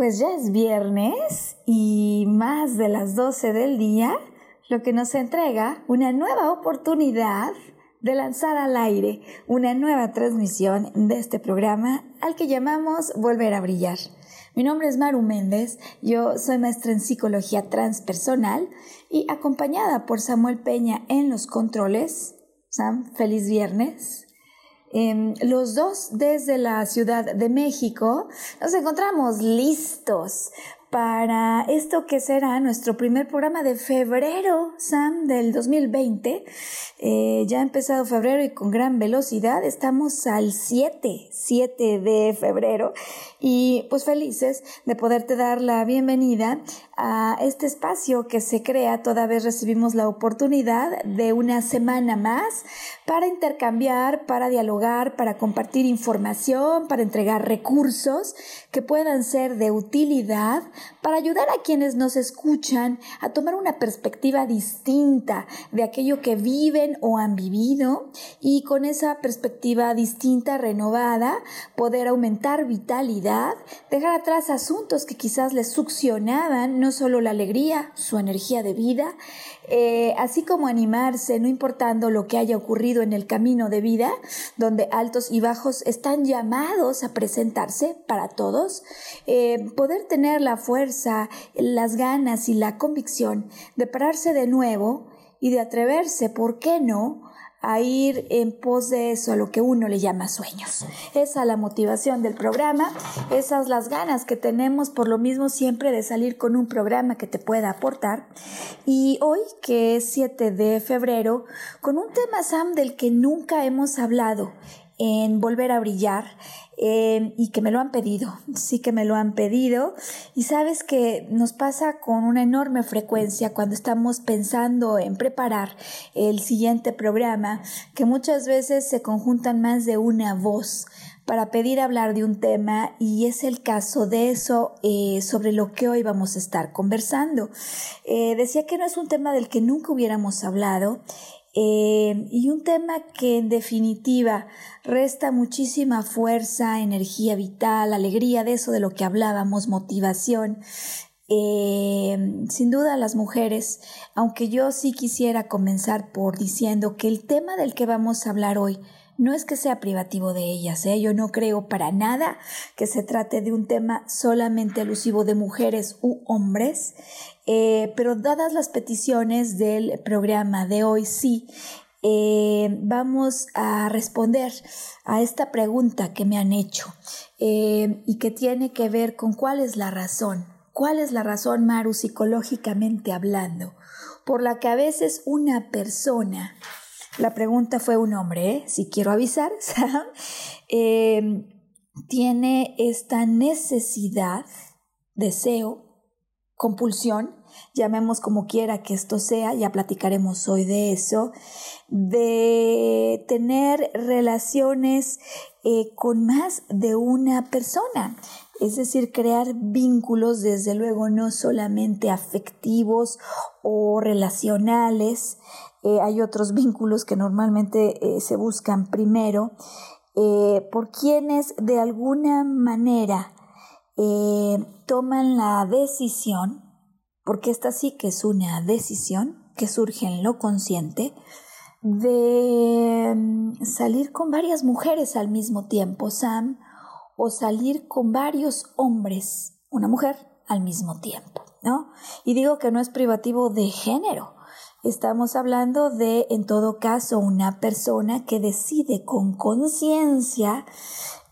Pues ya es viernes y más de las 12 del día, lo que nos entrega una nueva oportunidad de lanzar al aire una nueva transmisión de este programa al que llamamos Volver a Brillar. Mi nombre es Maru Méndez, yo soy maestra en psicología transpersonal y acompañada por Samuel Peña en los controles. Sam, feliz viernes. Em, los dos desde la Ciudad de México nos encontramos listos para esto que será nuestro primer programa de febrero, Sam, del 2020. Eh, ya ha empezado febrero y con gran velocidad. Estamos al 7, 7 de febrero. Y pues felices de poderte dar la bienvenida a este espacio que se crea. Toda vez recibimos la oportunidad de una semana más para intercambiar, para dialogar, para compartir información, para entregar recursos que puedan ser de utilidad para ayudar a quienes nos escuchan a tomar una perspectiva distinta de aquello que viven o han vivido y con esa perspectiva distinta, renovada, poder aumentar vitalidad, dejar atrás asuntos que quizás les succionaban no solo la alegría, su energía de vida, eh, así como animarse, no importando lo que haya ocurrido en el camino de vida, donde altos y bajos están llamados a presentarse para todos, eh, poder tener la fuerza, las ganas y la convicción de pararse de nuevo y de atreverse, ¿por qué no?, a ir en pos de eso, a lo que uno le llama sueños. Esa es la motivación del programa, esas las ganas que tenemos por lo mismo siempre de salir con un programa que te pueda aportar. Y hoy, que es 7 de febrero, con un tema, Sam, del que nunca hemos hablado en Volver a Brillar eh, y que me lo han pedido, sí que me lo han pedido y sabes que nos pasa con una enorme frecuencia cuando estamos pensando en preparar el siguiente programa que muchas veces se conjuntan más de una voz para pedir hablar de un tema y es el caso de eso eh, sobre lo que hoy vamos a estar conversando. Eh, decía que no es un tema del que nunca hubiéramos hablado eh, y un tema que en definitiva resta muchísima fuerza, energía vital, alegría, de eso de lo que hablábamos, motivación. Eh, sin duda las mujeres, aunque yo sí quisiera comenzar por diciendo que el tema del que vamos a hablar hoy no es que sea privativo de ellas, ¿eh? yo no creo para nada que se trate de un tema solamente alusivo de mujeres u hombres, eh, pero dadas las peticiones del programa de hoy, sí, eh, vamos a responder a esta pregunta que me han hecho y que tiene que ver con cuál es la razón, cuál es la razón, Maru, psicológicamente hablando, por la que a veces una persona la pregunta fue un hombre, ¿eh? si quiero avisar, em, tiene esta necesidad, deseo, compulsión, llamemos como quiera que esto sea, ya platicaremos hoy de eso, de tener relaciones eh, con más de una persona es decir, crear vínculos desde luego no solamente afectivos o relacionales, eh, hay otros vínculos que normalmente eh, se buscan primero, eh, por quienes de alguna manera toman la decisión, porque esta sí que es una decisión que surge en lo consciente, de mm, salir con varias mujeres al mismo tiempo, Sam, o salir con varios hombres, una mujer, al mismo tiempo, ¿no? Y digo que no es privativo de género, Estamos hablando de, en todo caso, una persona que decide con conciencia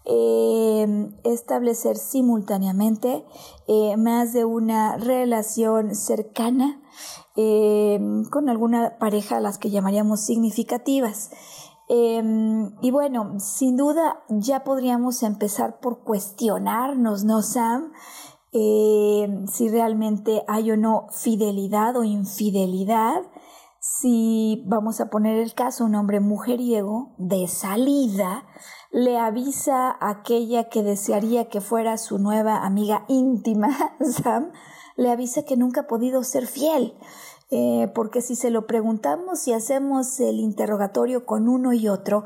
em, establecer simultáneamente eh, más de una relación cercana em, con alguna pareja a las que llamaríamos significativas. Em, y bueno, sin duda ya podríamos empezar por cuestionarnos, ¿no, Sam? Si realmente hay o no fidelidad o infidelidad, si vamos a poner el caso, un hombre mujeriego de salida le avisa a aquella que desearía que fuera su nueva amiga íntima, Sam, le avisa que nunca ha podido ser fiel. Eh, porque si se lo preguntamos y hacemos el interrogatorio con uno y otro,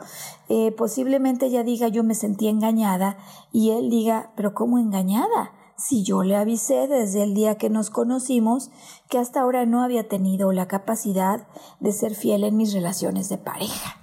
eh, posiblemente ella diga yo me sentí engañada y él diga, pero ¿cómo engañada? Si yo le avisé desde el día que nos conocimos que hasta ahora no había tenido la capacidad de ser fiel en mis relaciones de pareja.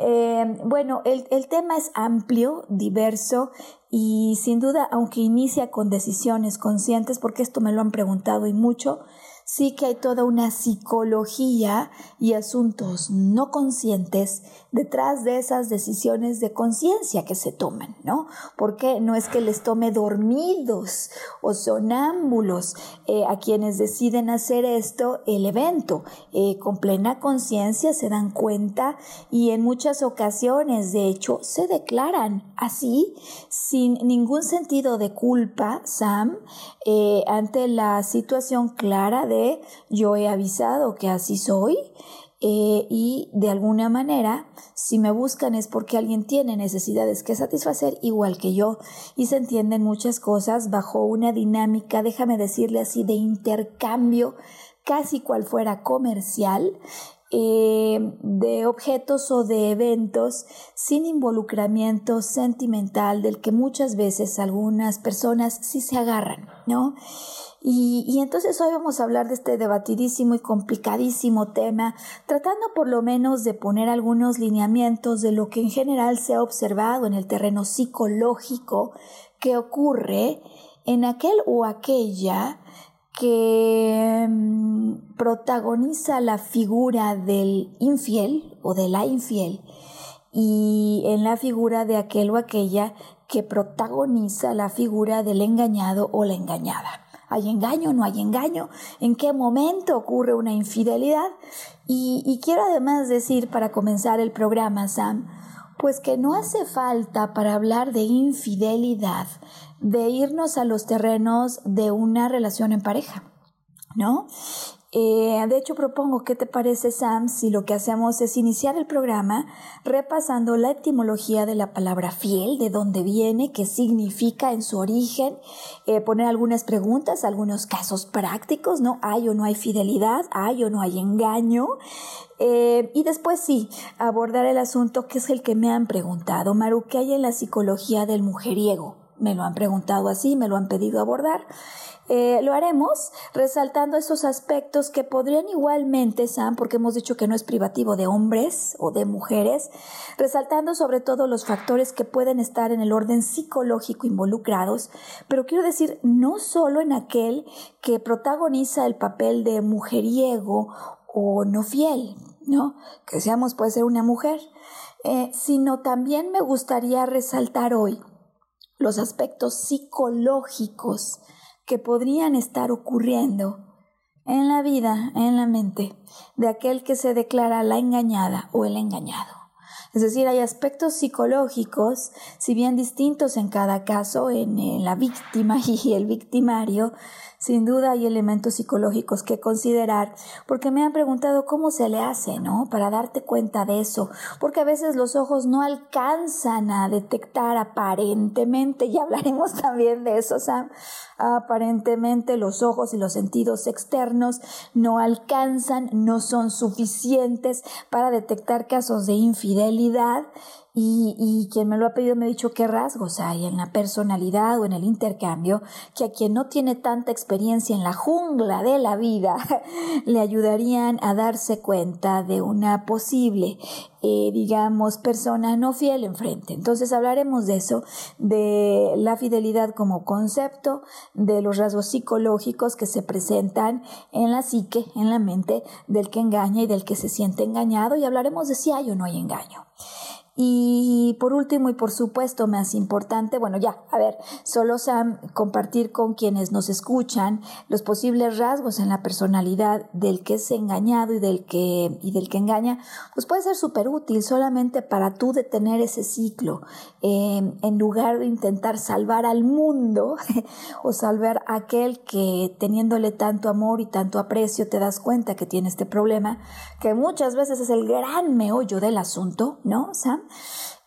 Eh, bueno, el, el, tema es amplio, diverso y sin duda, aunque inicia con decisiones conscientes, porque esto me lo han preguntado y mucho, sí que hay toda una psicología y asuntos no conscientes detrás de esas decisiones de conciencia que se toman, ¿no? Porque no es que les tome dormidos o sonámbulos eh, a quienes deciden hacer esto el evento. Eh, con plena conciencia se dan cuenta y en muchas ocasiones, de hecho, se declaran así, sin ningún sentido de culpa, Sam, eh, ante la situación clara de yo he avisado que así soy eh, y de alguna manera si me buscan es porque alguien tiene necesidades que satisfacer igual que yo. Y se entienden muchas cosas bajo una dinámica, déjame decirle así, de intercambio casi cual fuera comercial eh, de objetos o de eventos sin involucramiento sentimental del que muchas veces algunas personas sí se agarran, ¿no? Y, entonces hoy vamos a hablar de este debatidísimo y complicadísimo tema, tratando por lo menos de poner algunos lineamientos de lo que en general se ha observado en el terreno psicológico que ocurre en aquel o aquella que mm, protagoniza la figura del infiel o de la infiel y en la figura de aquel o aquella que protagoniza la figura del engañado o la engañada. ¿Hay engaño? ¿No hay engaño? ¿En qué momento ocurre una infidelidad? Y, quiero además decir, para comenzar el programa, Sam, pues que no hace falta para hablar de infidelidad de irnos a los terrenos de una relación en pareja, ¿no? Eh, de hecho, propongo, ¿qué te parece, Sam, si lo que hacemos es iniciar el programa repasando la etimología de la palabra fiel, de dónde viene, qué significa en su origen, eh, poner algunas preguntas, algunos casos prácticos, ¿no? ¿Hay o no hay fidelidad? ¿Hay o no hay engaño? Eh, y después sí, abordar el asunto que es el que me han preguntado, Maru, ¿qué hay en la psicología del mujeriego? Me lo han preguntado así, me lo han pedido abordar. Eh, lo haremos resaltando esos aspectos que podrían igualmente, Sam, porque hemos dicho que no es privativo de hombres o de mujeres, resaltando sobre todo los factores que pueden estar en el orden psicológico involucrados, pero quiero decir, no solo en aquel que protagoniza el papel de mujeriego o no fiel, ¿no? Que seamos puede ser una mujer, eh, sino también me gustaría resaltar hoy los aspectos psicológicos que podrían estar ocurriendo en la vida, en la mente de aquel que se declara la engañada o el engañado. Es decir, hay aspectos psicológicos, si bien distintos en cada caso, en, la víctima y el victimario, sin duda hay elementos psicológicos que considerar, porque me han preguntado cómo se le hace, ¿no? Para darte cuenta de eso, porque a veces los ojos no alcanzan a detectar aparentemente, y hablaremos también de eso, Sam, aparentemente los ojos y los sentidos externos no alcanzan, no son suficientes para detectar casos de infidelidad calidad y, quien me lo ha pedido me ha dicho qué rasgos hay en la personalidad o en el intercambio que a quien no tiene tanta experiencia en la jungla de la vida le ayudarían a darse cuenta de una posible, eh, digamos, persona no fiel enfrente. Entonces hablaremos de eso, de la fidelidad como concepto, de los rasgos psicológicos que se presentan en la psique, en la mente del que engaña y del que se siente engañado y hablaremos de si hay o no hay engaño. Y por último y por supuesto más importante, bueno ya, a ver, solo Sam compartir con quienes nos escuchan los posibles rasgos en la personalidad del que es engañado y del que, y del que engaña, pues puede ser súper útil solamente para tú detener ese ciclo, em, en lugar de intentar salvar al mundo o salvar a aquel que teniéndole tanto amor y tanto aprecio te das cuenta que tiene este problema, que muchas veces es el gran meollo del asunto, ¿no, Sam?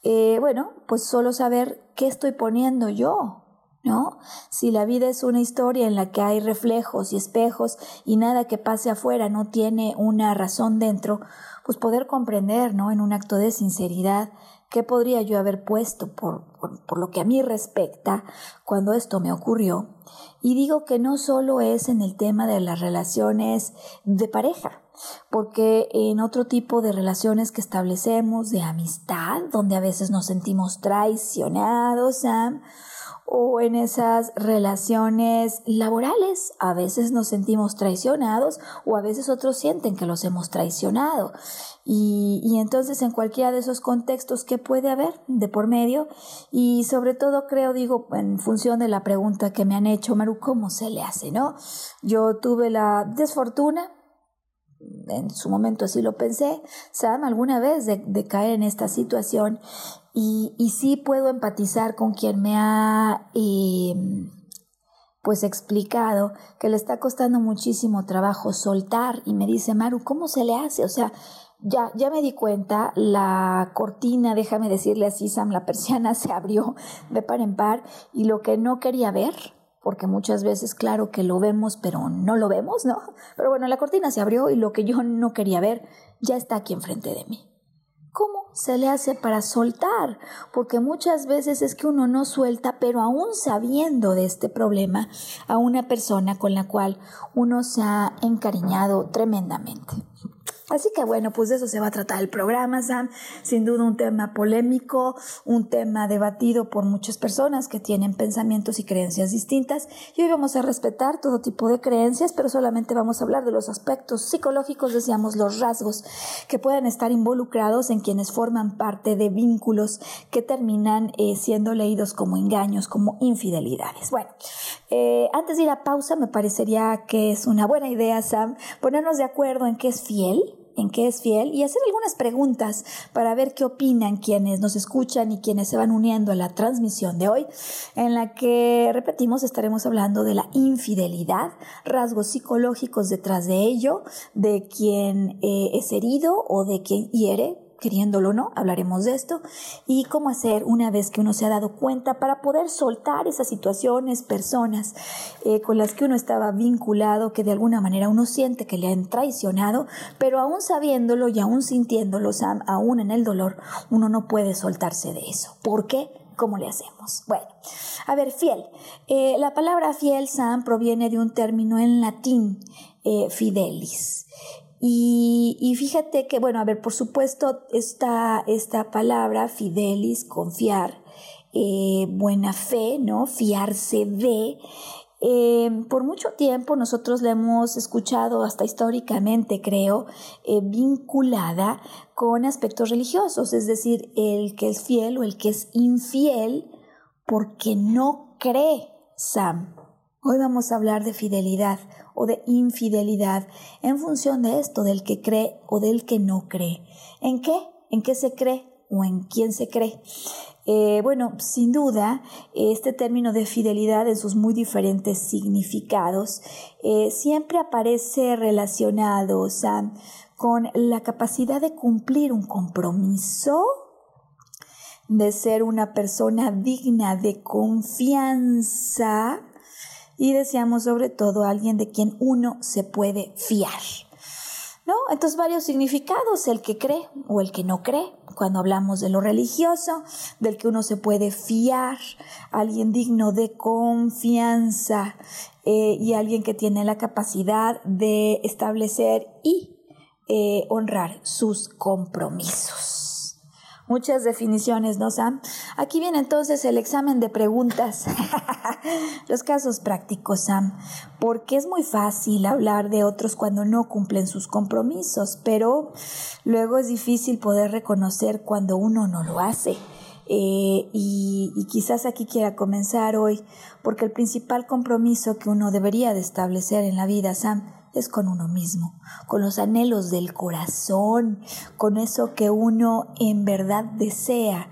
Eh, bueno, pues solo saber qué estoy poniendo yo, ¿no? Si la vida es una historia en la que hay reflejos y espejos y nada que pase afuera no tiene una razón dentro, pues poder comprender, ¿no? En un acto de sinceridad, qué podría yo haber puesto por, por lo que a mí respecta cuando esto me ocurrió. Y digo que no solo es en el tema de las relaciones de pareja, porque en otro tipo de relaciones que establecemos de amistad, donde a veces nos sentimos traicionados, o en esas relaciones laborales, a veces nos sentimos traicionados o a veces otros sienten que los hemos traicionado. Y, y, entonces en cualquiera de esos contextos, ¿qué puede haber de por medio? Y sobre todo creo, digo, en función de la pregunta que me han hecho, Maru, ¿cómo se le hace? ¿No? Yo tuve la desfortuna en su momento así lo pensé, Sam, alguna vez de, caer en esta situación. Y, y, sí puedo empatizar con quien me ha em, pues explicado que le está costando muchísimo trabajo soltar. Y me dice, Maru, ¿cómo se le hace? O sea, ya, ya me di cuenta, la cortina, déjame decirle así, Sam, la persiana se abrió de par en par y lo que no quería ver, porque muchas veces, claro que lo vemos, pero no lo vemos, ¿no? Pero bueno, la cortina se abrió y lo que yo no quería ver ya está aquí enfrente de mí. ¿Cómo se le hace para soltar? Porque muchas veces es que uno no suelta, pero aún sabiendo de este problema, a una persona con la cual uno se ha encariñado tremendamente. Así que bueno, pues de eso se va a tratar el programa, Sam. Sin duda un tema polémico, un tema debatido por muchas personas que tienen pensamientos y creencias distintas. Y hoy vamos a respetar todo tipo de creencias, pero solamente vamos a hablar de los aspectos psicológicos, decíamos, los rasgos que pueden estar involucrados en quienes forman parte de vínculos que terminan eh, siendo leídos como engaños, como infidelidades. Bueno, eh, antes de ir a pausa, me parecería que es una buena idea, Sam, ponernos de acuerdo en qué es fiel en qué es fiel y hacer algunas preguntas para ver qué opinan quienes nos escuchan y quienes se van uniendo a la transmisión de hoy, en la que, repetimos, estaremos hablando de la infidelidad, rasgos psicológicos detrás de ello, de quien eh, es herido o de quien hiere queriéndolo o no, hablaremos de esto, y cómo hacer una vez que uno se ha dado cuenta para poder soltar esas situaciones, personas eh, con las que uno estaba vinculado, que de alguna manera uno siente que le han traicionado, pero aún sabiéndolo y aún sintiéndolo, Sam, aún en el dolor, uno no puede soltarse de eso. ¿Por qué? ¿Cómo le hacemos? Bueno, a ver, fiel. Eh, la palabra fiel, Sam, proviene de un término en latín, eh, fidelis. Y, fíjate que, bueno, a ver, por supuesto, esta, esta palabra, fidelis, confiar, eh, buena fe, ¿no? Fiarse de. Eh, por mucho tiempo nosotros la hemos escuchado, hasta históricamente creo, eh, vinculada con aspectos religiosos, es decir, el que es fiel o el que es infiel porque no cree, Sam. Hoy vamos a hablar de fidelidad o de infidelidad en función de esto, del que cree o del que no cree. ¿En qué? ¿En qué se cree o en quién se cree. Eh, bueno, sin duda, este término de fidelidad en sus muy diferentes significados eh, siempre aparece relacionado con la capacidad de cumplir un compromiso, de ser una persona digna de confianza y deseamos sobre todo alguien de quien uno se puede fiar. ¿No? Entonces varios significados, el que cree o el que no cree, cuando hablamos de lo religioso, del que uno se puede fiar, alguien digno de confianza eh, y alguien que tiene la capacidad de establecer y eh, honrar sus compromisos. Muchas definiciones, ¿no, Sam? Aquí viene entonces el examen de preguntas. Los casos prácticos, Sam. Porque es muy fácil hablar de otros cuando no cumplen sus compromisos, pero luego es difícil poder reconocer cuando uno no lo hace. Eh, y, y, quizás aquí quiera comenzar hoy, porque el principal compromiso que uno debería de establecer en la vida, Sam, es con uno mismo, con los anhelos del corazón, con eso que uno en verdad desea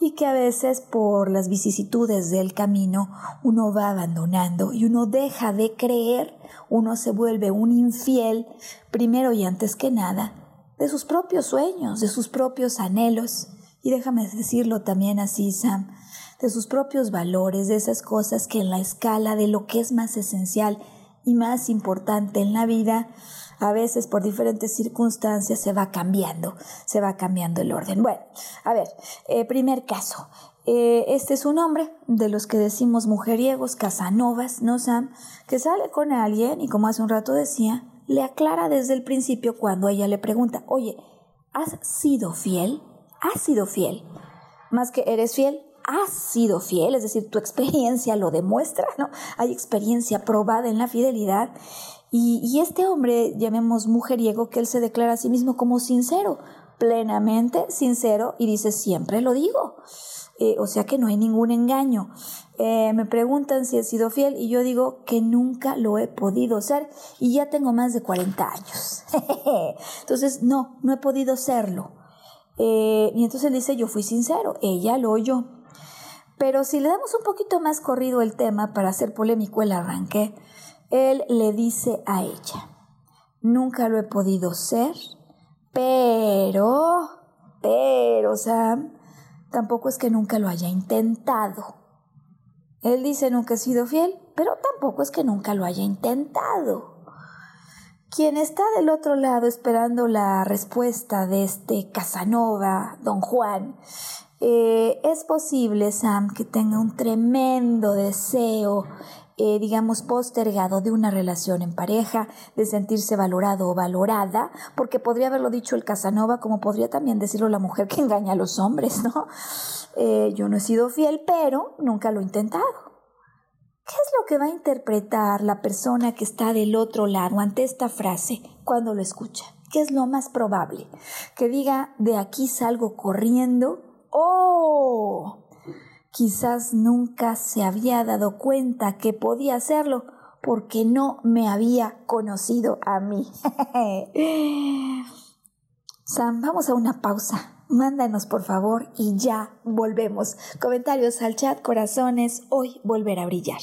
y que a veces por las vicisitudes del camino uno va abandonando y uno deja de creer, uno se vuelve un infiel, primero y antes que nada, de sus propios sueños, de sus propios anhelos. Y déjame decirlo también así, Sam, de sus propios valores, de esas cosas que en la escala de lo que es más esencial y más importante en la vida, a veces por diferentes circunstancias se va cambiando, se va cambiando el orden. Bueno, a ver, eh, primer caso. Eh, este es un hombre de los que decimos mujeriegos, casanovas, ¿no, Sam? Que sale con alguien y como hace un rato decía, le aclara desde el principio cuando ella le pregunta, oye, ¿has sido fiel? ¿Has sido fiel? Más que eres fiel, has sido fiel, es decir, tu experiencia lo demuestra, ¿no? Hay experiencia probada en la fidelidad. Y, este hombre, llamemos mujeriego, que él se declara a sí mismo como sincero, plenamente sincero, y dice, siempre lo digo. Eh, o sea que no hay ningún engaño. Eh, me preguntan si he sido fiel y yo digo que nunca lo he podido ser y ya tengo más de 40 años. Entonces, no, no he podido serlo. Eh, y entonces él dice, yo fui sincero, ella lo oyó. Pero si le damos un poquito más corrido el tema para hacer polémico el arranque, él le dice a ella, nunca lo he podido ser, pero, pero, Sam, tampoco es que nunca lo haya intentado. Él dice nunca he sido fiel, pero tampoco es que nunca lo haya intentado. Quien está del otro lado esperando la respuesta de este Casanova, don Juan, eh, es posible, Sam, que tenga un tremendo deseo, eh, digamos, postergado de una relación en pareja, de sentirse valorado o valorada, porque podría haberlo dicho el Casanova, como podría también decirlo la mujer que engaña a los hombres, ¿no? Eh, yo no he sido fiel, pero nunca lo he intentado. ¿Qué es lo que va a interpretar la persona que está del otro lado ante esta frase cuando lo escucha? ¿Qué es lo más probable? Que diga, de aquí salgo corriendo ¡Oh! Quizás nunca se había dado cuenta que podía hacerlo porque no me había conocido a mí. Sam, vamos a una pausa. Mándanos por favor y ya volvemos. Comentarios al chat, corazones, hoy volver a brillar.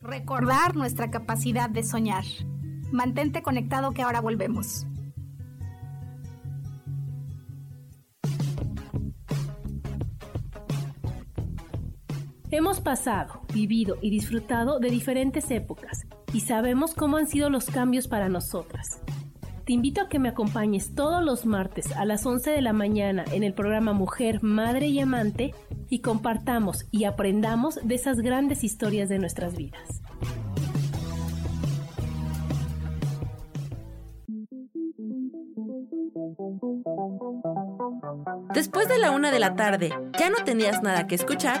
recordar nuestra capacidad de soñar. Mantente conectado que ahora volvemos. Hemos pasado, vivido y disfrutado de diferentes épocas y sabemos cómo han sido los cambios para nosotras. Te invito a que me acompañes todos los martes a las 11 de la mañana en el programa Mujer, Madre y Amante y compartamos y aprendamos de esas grandes historias de nuestras vidas. Después de la una de la tarde, ¿ya no tenías nada que escuchar?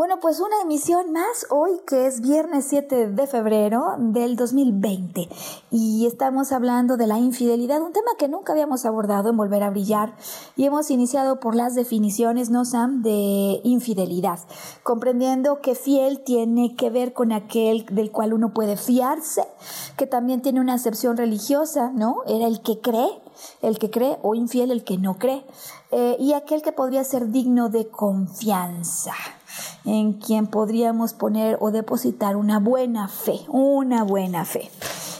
Bueno, pues una emisión más hoy que es viernes 7 de febrero del 2020 y estamos hablando de la infidelidad, un tema que nunca habíamos abordado en Volver a Brillar y hemos iniciado por las definiciones, ¿no, Sam?, de infidelidad, comprendiendo que fiel tiene que ver con aquel del cual uno puede fiarse, que también tiene una acepción religiosa, ¿no? Era el que cree, el que cree o infiel el que no cree, eh, y aquel que podría ser digno de confianza en quien podríamos poner o depositar una buena fe, una buena fe.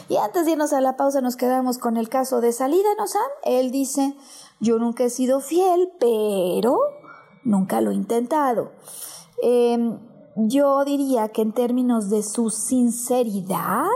Y antes de irnos a la pausa nos quedamos con el caso de salida, ¿no, Sam? Él dice, yo nunca he sido fiel, pero nunca lo he intentado. Em, yo diría que en términos de su sinceridad,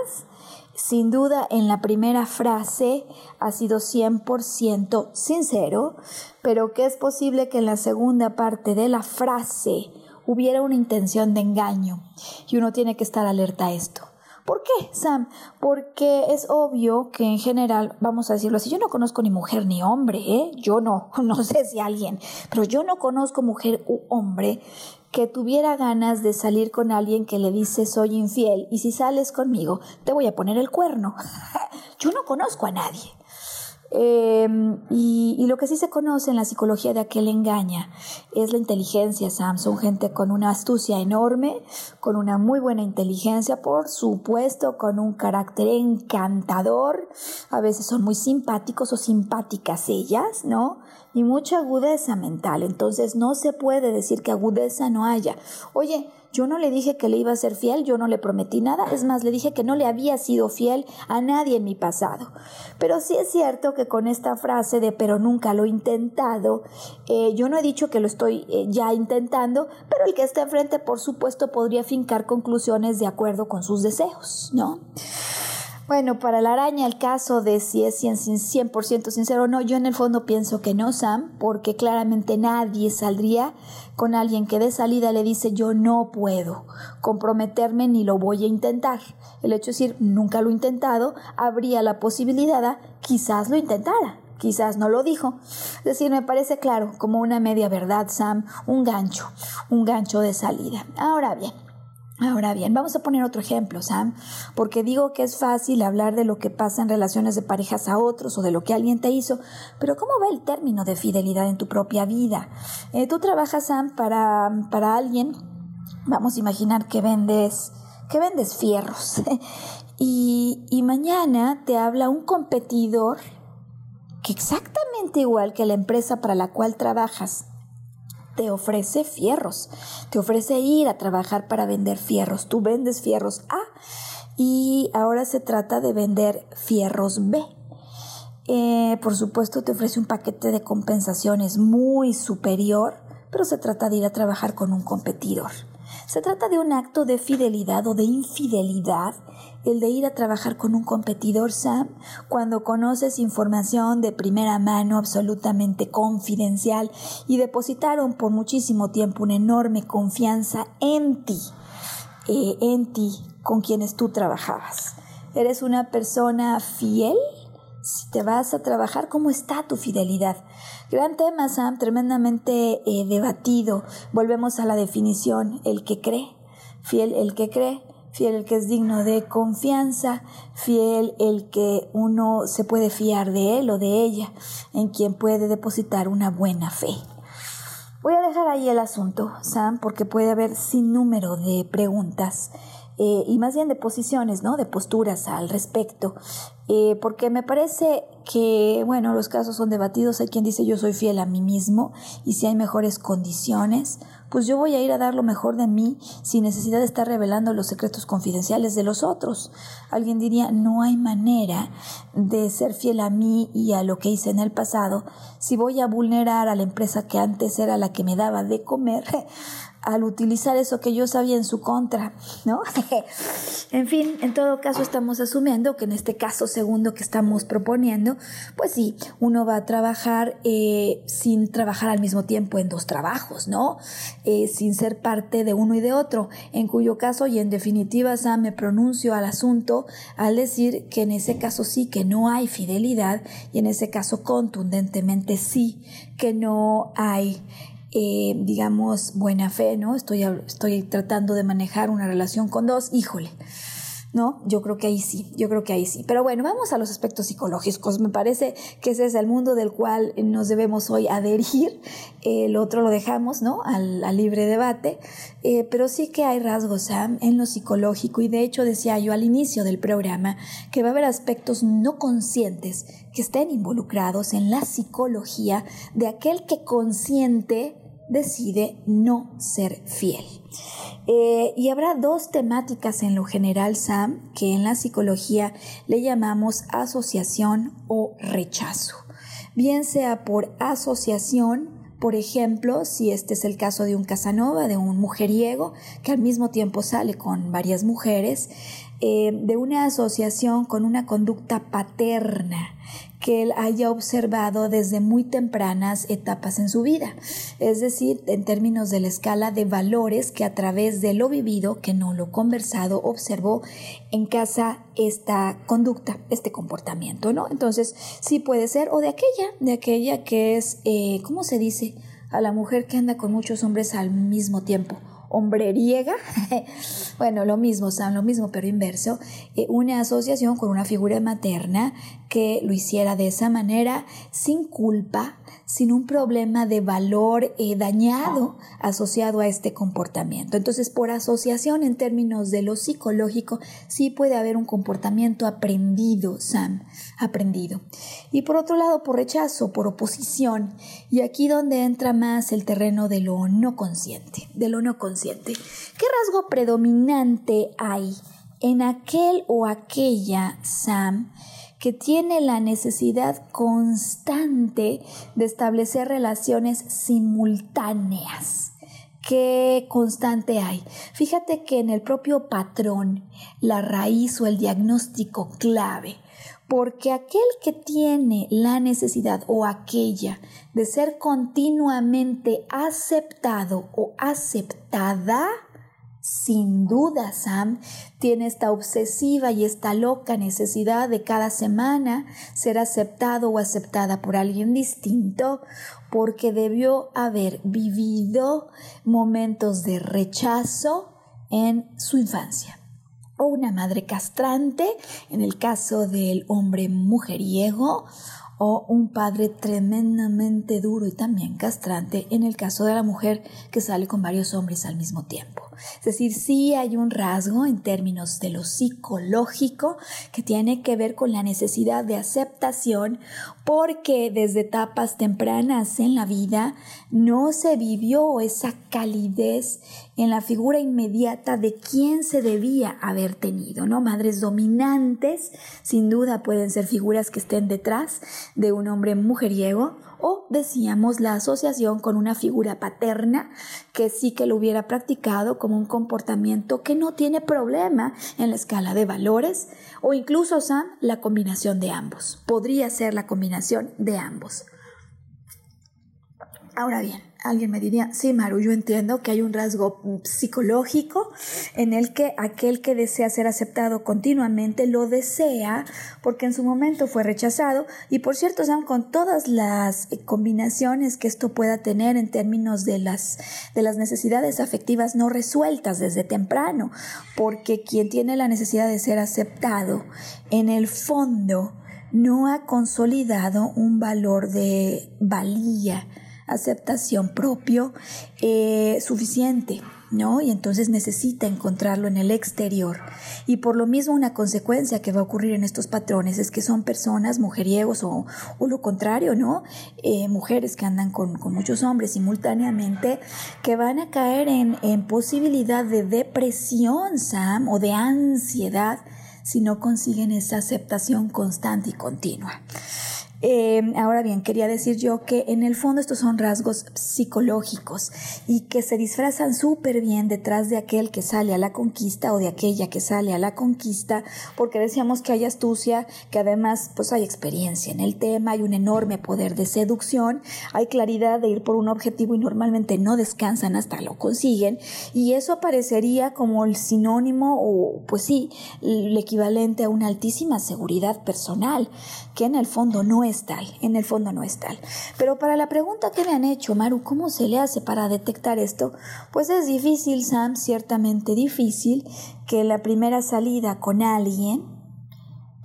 sin duda en la primera frase ha sido 100% sincero, pero que es posible que en la segunda parte de la frase hubiera una intención de engaño. Y uno tiene que estar alerta a esto. ¿Por qué, Sam? Porque es obvio que en general, vamos a decirlo así, yo no conozco ni mujer ni hombre, ¿eh? Yo no, no sé si alguien, pero yo no conozco mujer u hombre que tuviera ganas de salir con alguien que le dice soy infiel y si sales conmigo te voy a poner el cuerno. yo no conozco a nadie. Em, y, lo que sí se conoce en la psicología de aquel engaña es la inteligencia, Sam. Son gente con una astucia enorme, con una muy buena inteligencia, por supuesto, con un carácter encantador. A veces son muy simpáticos o simpáticas ellas, ¿no? Y mucha agudeza mental. Entonces no se puede decir que agudeza no haya. Oye, yo no le dije que le iba a ser fiel, yo no le prometí nada, es más, le dije que no le había sido fiel a nadie en mi pasado. Pero sí es cierto que con esta frase de pero nunca lo he intentado, eh, yo no he dicho que lo estoy eh, ya intentando, pero el que está enfrente, por supuesto, podría fincar conclusiones de acuerdo con sus deseos, ¿no? Bueno, para la araña el caso de si es 100%, sincero o no, yo en el fondo pienso que no, Sam, porque claramente nadie saldría con alguien que de salida le dice yo no puedo comprometerme ni lo voy a intentar. El hecho de decir nunca lo he intentado, habría la posibilidad, quizás lo intentara. Quizás no lo dijo. Es decir, me parece claro, como una media verdad, Sam, un gancho, un gancho de salida. Ahora bien, Ahora bien, vamos a poner otro ejemplo, Sam, porque digo que es fácil hablar de lo que pasa en relaciones de parejas a otros o de lo que alguien te hizo, pero ¿cómo va el término de fidelidad en tu propia vida? Eh, tú trabajas, Sam, para, para alguien, vamos a imaginar que vendes, que vendes fierros, y, y mañana te habla un competidor que exactamente igual que la empresa para la cual trabajas, te ofrece fierros, te ofrece ir a trabajar para vender fierros. Tú vendes fierros A y ahora se trata de vender fierros B. Eh, por supuesto te ofrece un paquete de compensaciones muy superior, pero se trata de ir a trabajar con un competidor. Se trata de un acto de fidelidad o de infidelidad el de ir a trabajar con un competidor, Sam, cuando conoces información de primera mano absolutamente confidencial y depositaron por muchísimo tiempo una enorme confianza en ti, eh, en ti, con quienes tú trabajabas. ¿Eres una persona fiel? Si te vas a trabajar, ¿cómo está tu fidelidad? Gran tema, Sam, tremendamente eh, debatido. Volvemos a la definición, el que cree, fiel el que cree fiel el que es digno de confianza, fiel el que uno se puede fiar de él o de ella, en quien puede depositar una buena fe. Voy a dejar ahí el asunto, Sam, porque puede haber sin número de preguntas eh, y más bien de posiciones, ¿no? De posturas al respecto. Eh, porque me parece que, bueno, los casos son debatidos. Hay quien dice yo soy fiel a mí mismo y si hay mejores condiciones, pues yo voy a ir a dar lo mejor de mí sin necesidad de estar revelando los secretos confidenciales de los otros. Alguien diría, no hay manera de ser fiel a mí y a lo que hice en el pasado si voy a vulnerar a la empresa que antes era la que me daba de comer al utilizar eso que yo sabía en su contra, ¿no? en fin, en todo caso estamos asumiendo que en este caso segundo que estamos proponiendo, pues sí, uno va a trabajar eh, sin trabajar al mismo tiempo en dos trabajos, ¿no? Eh, sin ser parte de uno y de otro, en cuyo caso y en definitiva ya me pronuncio al asunto al decir que en ese caso sí que no hay fidelidad y en ese caso contundentemente sí que no hay eh, digamos, buena fe, ¿no? Estoy, estoy tratando de manejar una relación con dos, híjole. ¿no? Yo creo que ahí sí, yo creo que ahí sí. Pero bueno, vamos a los aspectos psicológicos. Me parece que ese es el mundo del cual nos debemos hoy adherir. El otro lo dejamos, ¿no? Al, libre debate. Eh, pero sí que hay rasgos, Sam, en lo psicológico. Y de hecho decía yo al inicio del programa que va a haber aspectos no conscientes que estén involucrados en la psicología de aquel que consciente decide no ser fiel. Eh, y habrá dos temáticas en lo general, Sam, que en la psicología le llamamos asociación o rechazo. Bien sea por asociación, por ejemplo, si este es el caso de un Casanova, de un mujeriego, que al mismo tiempo sale con varias mujeres, eh, de una asociación con una conducta paterna que él haya observado desde muy tempranas etapas en su vida, es decir, en términos de la escala de valores que a través de lo vivido, que no lo conversado, observó en casa esta conducta, este comportamiento, ¿no? Entonces, sí puede ser, o de aquella, de aquella que es, eh, ¿cómo se dice? A la mujer que anda con muchos hombres al mismo tiempo hombreriega, bueno, lo mismo, Sam, lo mismo, pero inverso, eh, una asociación con una figura materna que lo hiciera de esa manera, sin culpa, sin un problema de valor eh, dañado asociado a este comportamiento. Entonces, por asociación en términos de lo psicológico, sí puede haber un comportamiento aprendido, Sam, aprendido. Y por otro lado, por rechazo, por oposición, y aquí donde entra más el terreno de lo no consciente, de lo no consciente. ¿Qué rasgo predominante hay en aquel o aquella, Sam, que tiene la necesidad constante de establecer relaciones simultáneas. ¿Qué constante hay? Fíjate que en el propio patrón, la raíz o el diagnóstico clave, porque aquel que tiene la necesidad o aquella de ser continuamente aceptado o aceptada, sin duda, Sam tiene esta obsesiva y esta loca necesidad de cada semana ser aceptado o aceptada por alguien distinto porque debió haber vivido momentos de rechazo en su infancia. O una madre castrante, en el caso del hombre mujeriego, o un padre tremendamente duro y también castrante en el caso de la mujer que sale con varios hombres al mismo tiempo. Es decir, sí hay un rasgo en términos de lo psicológico que tiene que ver con la necesidad de aceptación porque desde etapas tempranas en la vida no se vivió esa calidez en la figura inmediata de quién se debía haber tenido, ¿no? Madres dominantes, sin duda pueden ser figuras que estén detrás de un hombre mujeriego o decíamos la asociación con una figura paterna que sí que lo hubiera practicado como un comportamiento que no tiene problema en la escala de valores o incluso Sam la combinación de ambos. Podría ser la combinación de ambos. Ahora bien, alguien me diría, sí, Maru, yo entiendo que hay un rasgo psicológico en el que aquel que desea ser aceptado continuamente lo desea porque en su momento fue rechazado y por cierto, Sam, con todas las combinaciones que esto pueda tener en términos de las, de las necesidades afectivas no resueltas desde temprano, porque quien tiene la necesidad de ser aceptado en el fondo no ha consolidado un valor de valía, aceptación propio eh, suficiente, ¿no? Y entonces necesita encontrarlo en el exterior. Y por lo mismo una consecuencia que va a ocurrir en estos patrones es que son personas mujeriegos o, o lo contrario, ¿no? Eh, mujeres que andan con, con, muchos hombres simultáneamente que van a caer en, en posibilidad de depresión, Sam, o de ansiedad si no consiguen esa aceptación constante y continua. Eh, ahora bien, quería decir yo que en el fondo estos son rasgos psicológicos y que se disfrazan súper bien detrás de aquel que sale a la conquista o de aquella que sale a la conquista, porque decíamos que hay astucia, que además pues hay experiencia en el tema, hay un enorme poder de seducción, hay claridad de ir por un objetivo y normalmente no descansan hasta lo consiguen y eso aparecería como el sinónimo o pues sí, el equivalente a una altísima seguridad personal, que en el fondo no tal, en el fondo no es tal. Pero para la pregunta que me han hecho, Maru, ¿cómo se le hace para detectar esto? Pues es difícil, Sam, ciertamente difícil que la primera salida con alguien,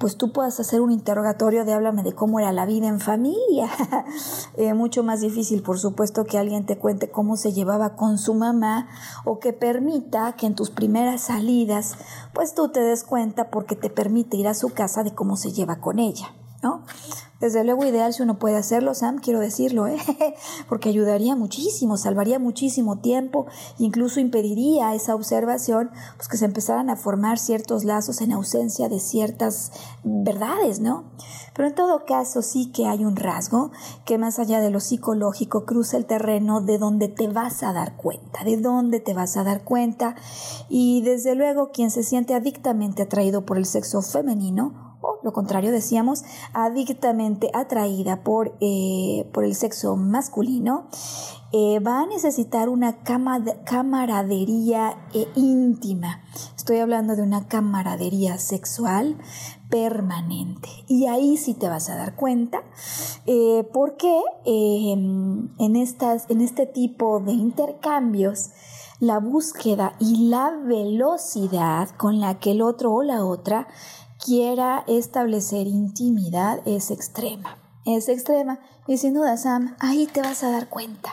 pues tú puedas hacer un interrogatorio de háblame de cómo era la vida en familia. eh, mucho más difícil, por supuesto, que alguien te cuente cómo se llevaba con su mamá o que permita que en tus primeras salidas, pues tú te des cuenta porque te permite ir a su casa de cómo se lleva con ella. ¿No? Desde luego ideal si uno puede hacerlo, Sam, quiero decirlo, ¿eh? porque ayudaría muchísimo, salvaría muchísimo tiempo, incluso impediría esa observación, pues que se empezaran a formar ciertos lazos en ausencia de ciertas verdades, ¿no? Pero en todo caso sí que hay un rasgo que más allá de lo psicológico cruza el terreno de donde te vas a dar cuenta, de dónde te vas a dar cuenta y desde luego quien se siente adictamente atraído por el sexo femenino o lo contrario decíamos, adictamente atraída por, eh, por el sexo masculino, eh, va a necesitar una camaradería eh, íntima. Estoy hablando de una camaradería sexual permanente. Y ahí sí te vas a dar cuenta porque en, estas, en este tipo de intercambios, la búsqueda y la velocidad con la que el otro o la otra quiera establecer intimidad es extrema. Es extrema. Y sin duda, Sam, ahí te vas a dar cuenta.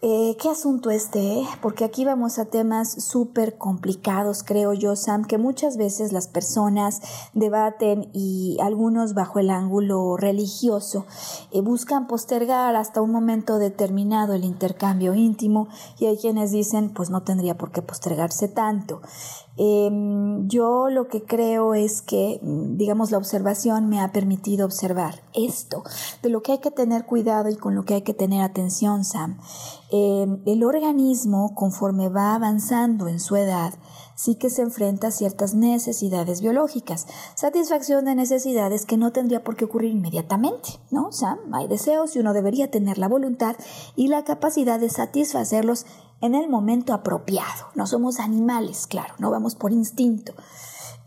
Eh, ¿Qué asunto este? Eh? Porque aquí vamos a temas súper complicados, creo yo, Sam, que muchas veces las personas debaten y algunos bajo el ángulo religioso eh, buscan postergar hasta un momento determinado el intercambio íntimo y hay quienes dicen, pues no tendría por qué postergarse tanto. Em, yo lo que creo es que, digamos, la observación me ha permitido observar esto, de lo que hay que tener cuidado y con lo que hay que tener atención, Sam. Em, el organismo, conforme va avanzando en su edad, sí que se enfrenta a ciertas necesidades biológicas, satisfacción de necesidades que no tendría por qué ocurrir inmediatamente, ¿no? Sam, hay deseos y uno debería tener la voluntad y la capacidad de satisfacerlos en el momento apropiado. No somos animales, claro, no vamos por instinto.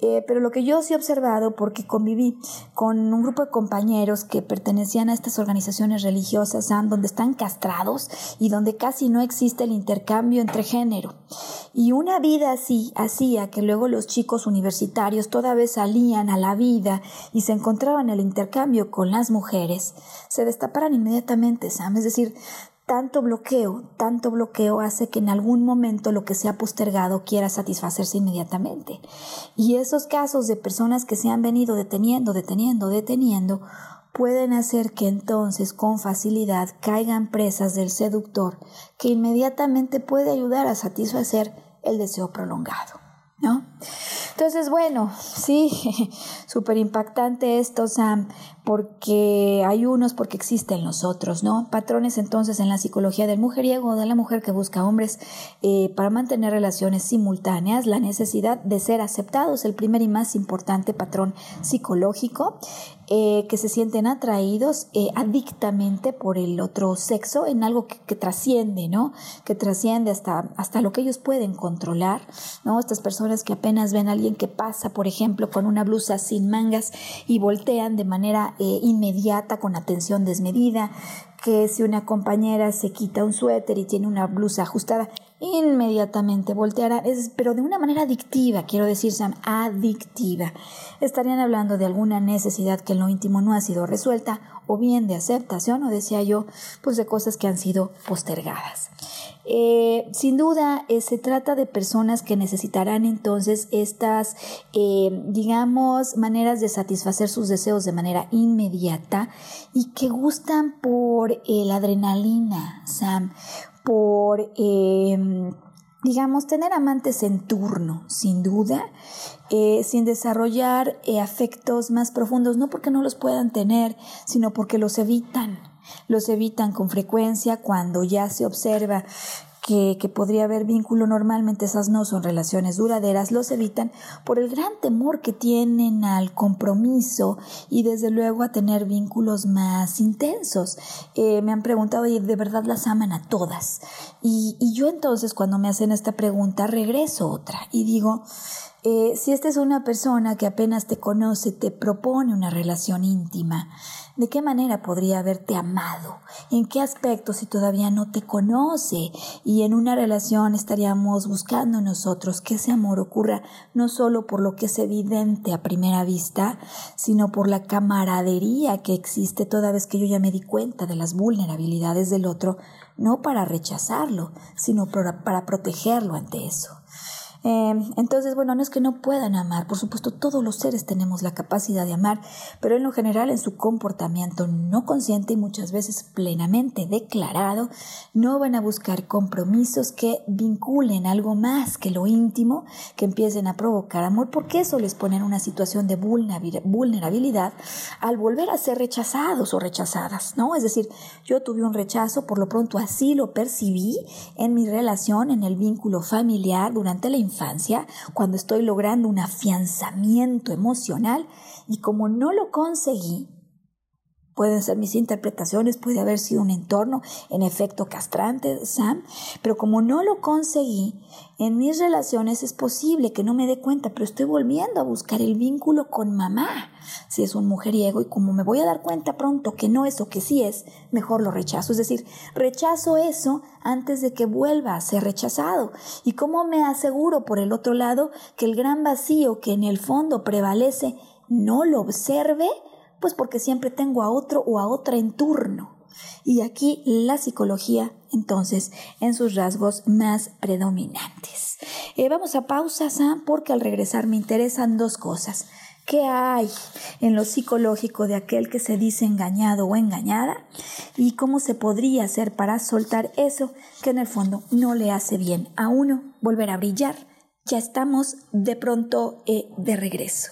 Eh, pero lo que yo sí he observado, porque conviví con un grupo de compañeros que pertenecían a estas organizaciones religiosas, donde están castrados y donde casi no existe el intercambio entre género. Y una vida así hacía que luego los chicos universitarios toda vez salían a la vida y se encontraban en el intercambio con las mujeres, se destaparan inmediatamente, Sam. Es decir, tanto bloqueo, tanto bloqueo hace que en algún momento lo que se ha postergado quiera satisfacerse inmediatamente. Y esos casos de personas que se han venido deteniendo, deteniendo, deteniendo, pueden hacer que entonces con facilidad caigan presas del seductor que inmediatamente puede ayudar a satisfacer el deseo prolongado, ¿no? Entonces, bueno, sí, súper impactante esto, porque hay unos, porque existen los otros, ¿no? Patrones entonces en la psicología del mujeriego o de la mujer que busca hombres eh, para mantener relaciones simultáneas, la necesidad de ser aceptados, el primer y más importante patrón psicológico, eh, que se sienten atraídos eh, adictamente por el otro sexo en algo que, trasciende, ¿no? Que trasciende hasta, hasta lo que ellos pueden controlar, ¿no? Estas personas que apenas ven a alguien que pasa, por ejemplo, con una blusa sin mangas y voltean de manera eh, inmediata, con atención desmedida, que si una compañera se quita un suéter y tiene una blusa ajustada, inmediatamente volteará, pero de una manera adictiva, quiero decir, Sam, adictiva. Estarían hablando de alguna necesidad que en lo íntimo no ha sido resuelta, o bien de aceptación, o decía yo, pues de cosas que han sido postergadas. Eh, sin duda, eh, se trata de personas que necesitarán entonces estas, eh, digamos, maneras de satisfacer sus deseos de manera inmediata y que gustan por la adrenalina, Sam, por, digamos, tener amantes en turno, sin duda, sin desarrollar afectos más profundos, no porque no los puedan tener, sino porque los evitan. Los evitan con frecuencia cuando ya se observa que, podría haber vínculo, normalmente esas no son relaciones duraderas, los evitan por el gran temor que tienen al compromiso y desde luego a tener vínculos más intensos. Eh, me han preguntado, y de verdad las aman a todas. Y, y yo entonces cuando me hacen esta pregunta regreso otra y digo, eh, si esta es una persona que apenas te conoce, te propone una relación íntima, ¿de qué manera podría haberte amado? ¿En qué aspecto si todavía no te conoce? Y en una relación estaríamos buscando nosotros que ese amor ocurra no solo por lo que es evidente a primera vista, sino por la camaradería que existe toda vez que yo ya me di cuenta de las vulnerabilidades del otro, no para rechazarlo, sino para protegerlo ante eso. Em, entonces, bueno, no es que no puedan amar, por supuesto, todos los seres tenemos la capacidad de amar, pero en lo general en su comportamiento no consciente y muchas veces plenamente declarado, no van a buscar compromisos que vinculen algo más que lo íntimo, que empiecen a provocar amor, porque eso les pone en una situación de vulnerabilidad al volver a ser rechazados o rechazadas, ¿no? Es decir, yo tuve un rechazo, por lo pronto así lo percibí en mi relación, en el vínculo familiar durante la infancia, infancia, cuando estoy logrando un afianzamiento emocional y como no lo conseguí, pueden ser mis interpretaciones, puede haber sido un entorno en efecto castrante, Sam, pero como no lo conseguí, en mis relaciones es posible que no me dé cuenta, pero estoy volviendo a buscar el vínculo con mamá, si es un mujeriego, y como me voy a dar cuenta pronto que no es o que sí es, mejor lo rechazo. Es decir, rechazo eso antes de que vuelva a ser rechazado. ¿Y cómo me aseguro, por el otro lado, que el gran vacío que en el fondo prevalece no lo observe? Pues porque siempre tengo a otro o a otra en turno. Y aquí la psicología, entonces, en sus rasgos más predominantes. Eh, vamos a pausa, Sam, porque al regresar me interesan dos cosas. ¿Qué hay en lo psicológico de aquel que se dice engañado o engañada? ¿Y cómo se podría hacer para soltar eso que en el fondo no le hace bien a uno volver a brillar? Ya estamos de pronto eh, de regreso.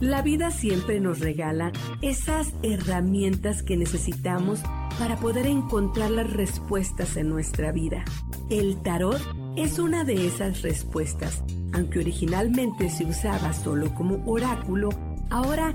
La vida siempre nos regala esas herramientas que necesitamos para poder encontrar las respuestas en nuestra vida. El tarot es una de esas respuestas. Aunque originalmente se usaba solo como oráculo, ahora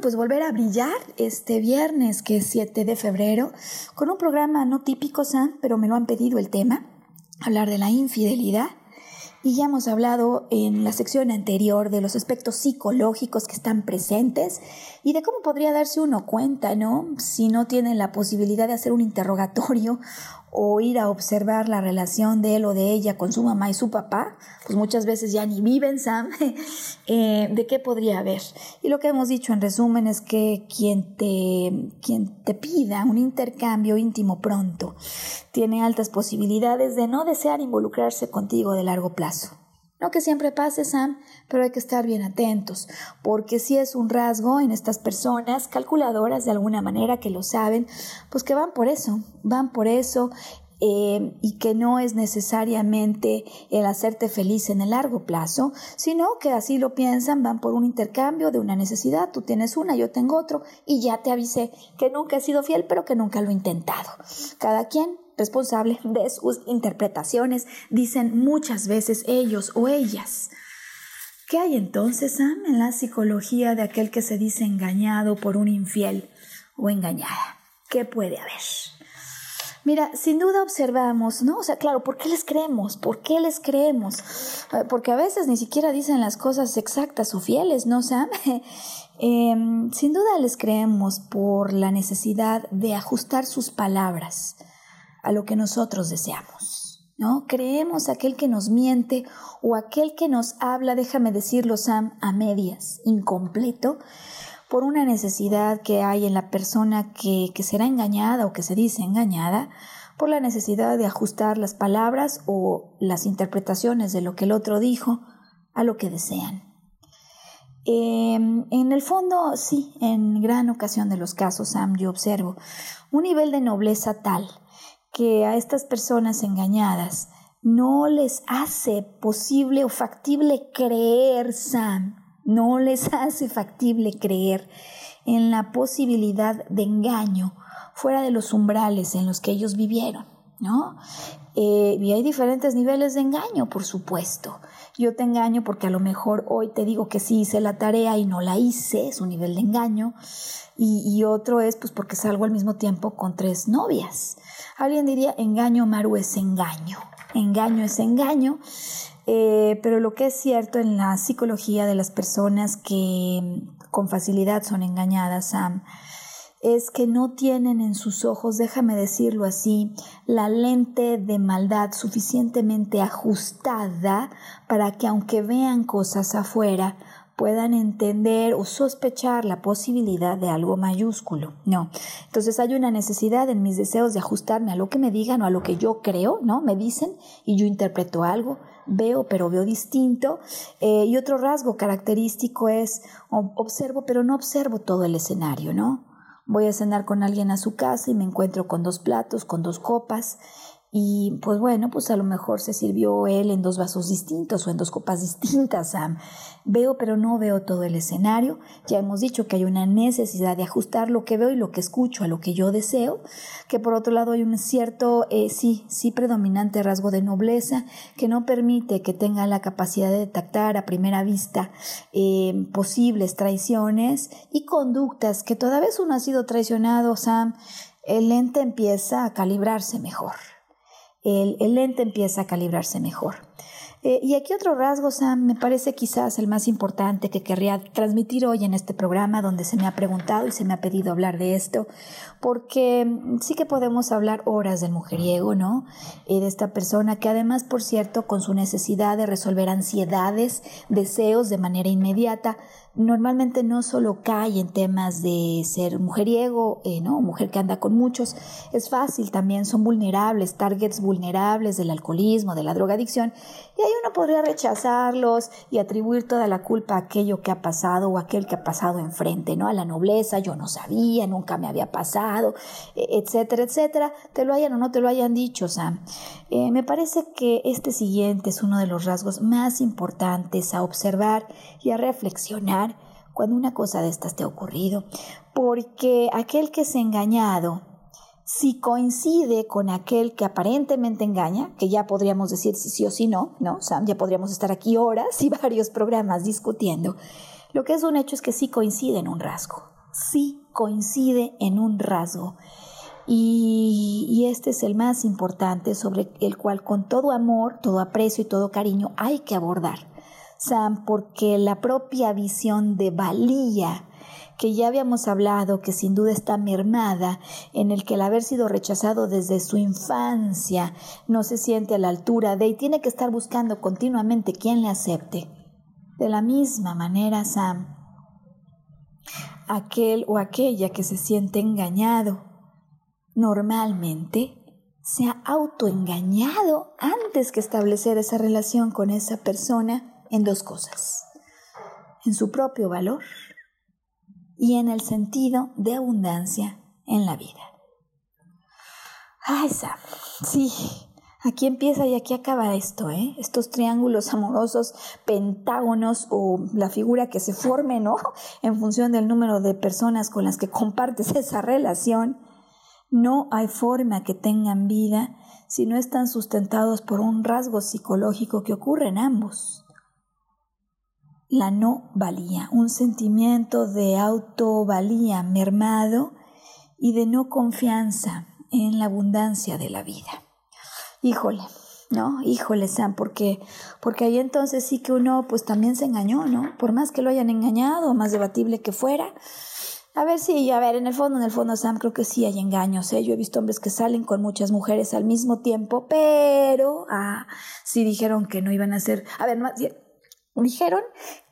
Pues volver a brillar este viernes, que es 7 de febrero, con un programa no típico, Sam, pero me lo han pedido el tema, hablar de la infidelidad. Y ya hemos hablado en la sección anterior de los aspectos psicológicos que están presentes y de cómo podría darse uno cuenta, ¿no? Si no tienen la posibilidad de hacer un interrogatorio o ir a observar la relación de él o de ella con su mamá y su papá, pues muchas veces ya ni viven, Sam, eh, ¿de qué podría haber? Y lo que hemos dicho en resumen es que quien te, quien te pida un intercambio íntimo pronto tiene altas posibilidades de no desear involucrarse contigo de largo plazo. No que siempre pase, Sam, pero hay que estar bien atentos, porque si es un rasgo en estas personas calculadoras de alguna manera que lo saben, pues que van por eso, van por eso eh, y que no es necesariamente el hacerte feliz en el largo plazo, sino que así lo piensan, van por un intercambio de una necesidad, tú tienes una, yo tengo otro, y ya te avisé que nunca he sido fiel, pero que nunca lo he intentado. Cada quien responsable de sus interpretaciones, dicen muchas veces ellos o ellas. ¿Qué hay entonces, Sam, en la psicología de aquel que se dice engañado por un infiel o engañada? ¿Qué puede haber? Mira, sin duda observamos, ¿no? O sea, claro, ¿por qué les creemos? ¿Por qué les creemos? Eh, porque a veces ni siquiera dicen las cosas exactas o fieles, ¿no, Sam? Em, sin duda les creemos por la necesidad de ajustar sus palabras a lo que nosotros deseamos. ¿No? Creemos aquel que nos miente o aquel que nos habla, déjame decirlo Sam, a medias, incompleto, por una necesidad que hay en la persona que, que será engañada o que se dice engañada, por la necesidad de ajustar las palabras o las interpretaciones de lo que el otro dijo a lo que desean. Em, en el fondo, sí, en gran ocasión de los casos, Sam, yo observo un nivel de nobleza tal que a estas personas engañadas no les hace posible o factible creer, Sam, no les hace factible creer en la posibilidad de engaño fuera de los umbrales en los que ellos vivieron, ¿no? Eh, y hay diferentes niveles de engaño, por supuesto. Yo te engaño porque a lo mejor hoy te digo que sí hice la tarea y no la hice, es un nivel de engaño. Y, otro es pues porque salgo al mismo tiempo con tres novias. Alguien diría engaño, Maru, es engaño. Engaño es engaño. Eh, pero lo que es cierto en la psicología de las personas que con facilidad son engañadas, Sam, es que no tienen en sus ojos, déjame decirlo así, la lente de maldad suficientemente ajustada para que aunque vean cosas afuera, puedan entender o sospechar la posibilidad de algo mayúsculo. No. Entonces hay una necesidad en mis deseos de ajustarme a lo que me digan o a lo que yo creo, ¿no? Me dicen y yo interpreto algo, veo pero veo distinto. Eh, y otro rasgo característico es observo pero no observo todo el escenario, ¿no? Voy a cenar con alguien a su casa y me encuentro con dos platos, con dos copas y pues bueno, pues a lo mejor se sirvió él en dos vasos distintos o en dos copas distintas, Sam. Veo, pero no veo todo el escenario. Ya hemos dicho que hay una necesidad de ajustar lo que veo y lo que escucho a lo que yo deseo. Que por otro lado hay un cierto, eh, sí, sí predominante rasgo de nobleza que no permite que tenga la capacidad de detectar a primera vista eh, posibles traiciones y conductas que toda vez uno ha sido traicionado, Sam. El lente empieza a calibrarse mejor el, lente empieza a calibrarse mejor. Eh, y aquí otro rasgo, Sam, me parece quizás el más importante que querría transmitir hoy en este programa donde se me ha preguntado y se me ha pedido hablar de esto, porque mm, sí que podemos hablar horas del mujeriego, ¿no? de esta persona que además, por cierto, con su necesidad de resolver ansiedades, deseos de manera inmediata, normalmente no solo cae en temas de ser mujeriego, eh, ¿no? Mujer que anda con muchos, es fácil también, son vulnerables, targets vulnerables del alcoholismo, de la drogadicción, y ahí uno podría rechazarlos y atribuir toda la culpa a aquello que ha pasado o aquel que ha pasado enfrente, ¿no? A la nobleza, yo no sabía, nunca me había pasado, e, etcétera, etcétera, te lo hayan o no te lo hayan dicho, Sam. Eh, me parece que este siguiente es uno de los rasgos más importantes a observar y a reflexionar cuando una cosa de estas te ha ocurrido, porque aquel que es engañado, si coincide con aquel que aparentemente engaña, que ya podríamos decir si sí o si no, ¿no? Sam, ya podríamos estar aquí horas y varios programas discutiendo. Lo que es un hecho es que sí coincide en un rasgo, sí coincide en un rasgo. Y, y, este es el más importante sobre el cual con todo amor, todo aprecio y todo cariño hay que abordar. Sam, porque la propia visión de valía que ya habíamos hablado, que sin duda está mermada, en el que el haber sido rechazado desde su infancia no se siente a la altura de y tiene que estar buscando continuamente quien le acepte. De la misma manera, Sam, aquel o aquella que se siente engañado, normalmente se ha autoengañado antes que establecer esa relación con esa persona en dos cosas, en su propio valor y en el sentido de abundancia en la vida. Ay, Sam, sí, aquí empieza y aquí acaba esto, ¿eh? Estos triángulos amorosos, pentágonos o la figura que se forme, ¿no? En función del número de personas con las que compartes esa relación, no hay forma que tengan vida si no están sustentados por un rasgo psicológico que ocurre en ambos la no valía, un sentimiento de autovalía mermado y de no confianza en la abundancia de la vida. Híjole, ¿no? Híjole, Sam, porque, porque ahí entonces sí que uno pues también se engañó, ¿no? Por más que lo hayan engañado, más debatible que fuera. A ver, sí, a ver, en el fondo, en el fondo, Sam, creo que sí hay engaños, ¿eh? Yo he visto hombres que salen con muchas mujeres al mismo tiempo, pero, ah, sí dijeron que no iban a ser, a ver, más Dijeron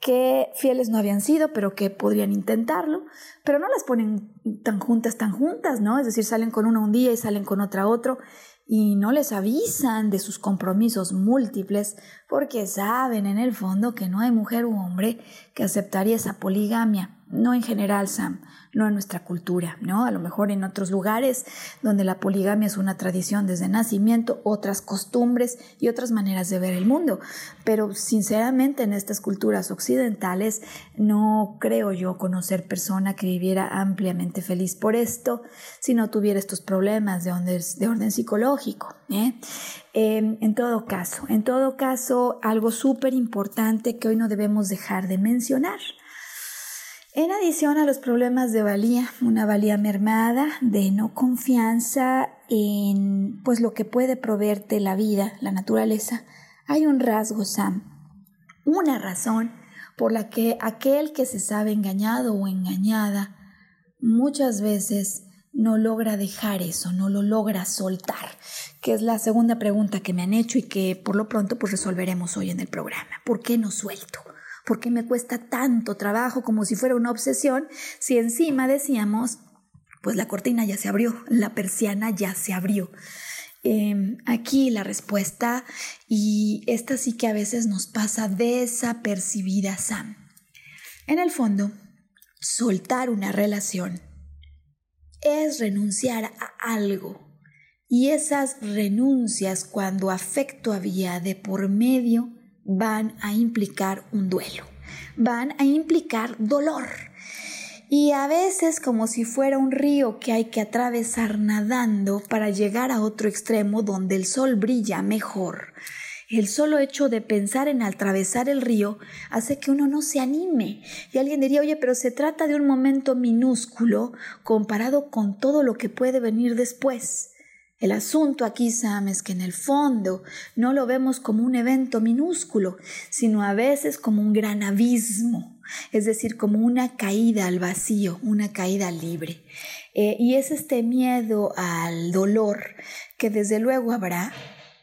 que fieles no habían sido, pero que podrían intentarlo, pero no las ponen tan juntas, tan juntas, ¿no? Es decir, salen con una un día y salen con otra otro y no les avisan de sus compromisos múltiples porque saben en el fondo que no hay mujer u hombre que aceptaría esa poligamia. no en general, Sam, no en nuestra cultura, ¿no? A lo mejor en otros lugares donde la poligamia es una tradición desde nacimiento, otras costumbres y otras maneras de ver el mundo. Pero sinceramente en estas culturas occidentales no creo yo conocer persona que viviera ampliamente feliz por esto si no tuviera estos problemas de orden, de orden psicológico. ¿eh? Em, en todo caso, en todo caso, algo súper importante que hoy no debemos dejar de mencionar en adición a los problemas de valía, una valía mermada, de no confianza en pues lo que puede proveerte la vida, la naturaleza, hay un rasgo, Sam, una razón por la que aquel que se sabe engañado o engañada muchas veces no logra dejar eso, no lo logra soltar, que es la segunda pregunta que me han hecho y que por lo pronto pues resolveremos hoy en el programa. ¿Por qué no suelto? ¿Por qué me cuesta tanto trabajo como si fuera una obsesión si encima decíamos, pues la cortina ya se abrió, la persiana ya se abrió? Em, aquí la respuesta, y esta sí que a veces nos pasa desapercibida, Sam. En el fondo, soltar una relación es renunciar a algo. Y esas renuncias cuando afecto había de por medio van a implicar un duelo, van a implicar dolor. Y a veces como si fuera un río que hay que atravesar nadando para llegar a otro extremo donde el sol brilla mejor. El solo hecho de pensar en atravesar el río hace que uno no se anime. Y alguien diría, oye, pero se trata de un momento minúsculo comparado con todo lo que puede venir después. El asunto aquí, Sam, es que en el fondo no lo vemos como un evento minúsculo, sino a veces como un gran abismo, es decir, como una caída al vacío, una caída libre. Eh, y es este miedo al dolor que desde luego habrá,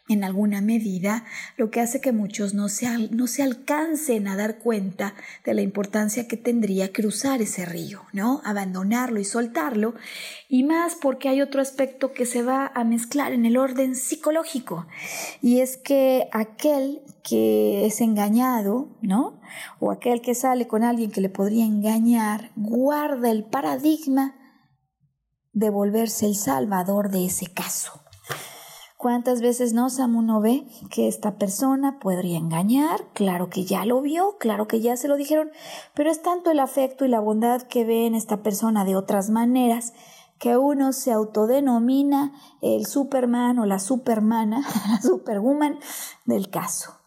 en alguna medida, lo que hace que muchos no se, no se alcancen a dar cuenta de la importancia que tendría cruzar ese río, ¿no? Abandonarlo y soltarlo, y más porque hay otro aspecto que se va a mezclar en el orden psicológico, y es que aquel que es engañado, ¿no? O aquel que sale con alguien que le podría engañar, guarda el paradigma de volverse el salvador de ese caso. ¿Cuántas veces no, Sam, uno ve que esta persona podría engañar? Claro que ya lo vio, claro que ya se lo dijeron, pero es tanto el afecto y la bondad que ve en esta persona de otras maneras que uno se autodenomina el Superman o la Supermana, la Superwoman del caso.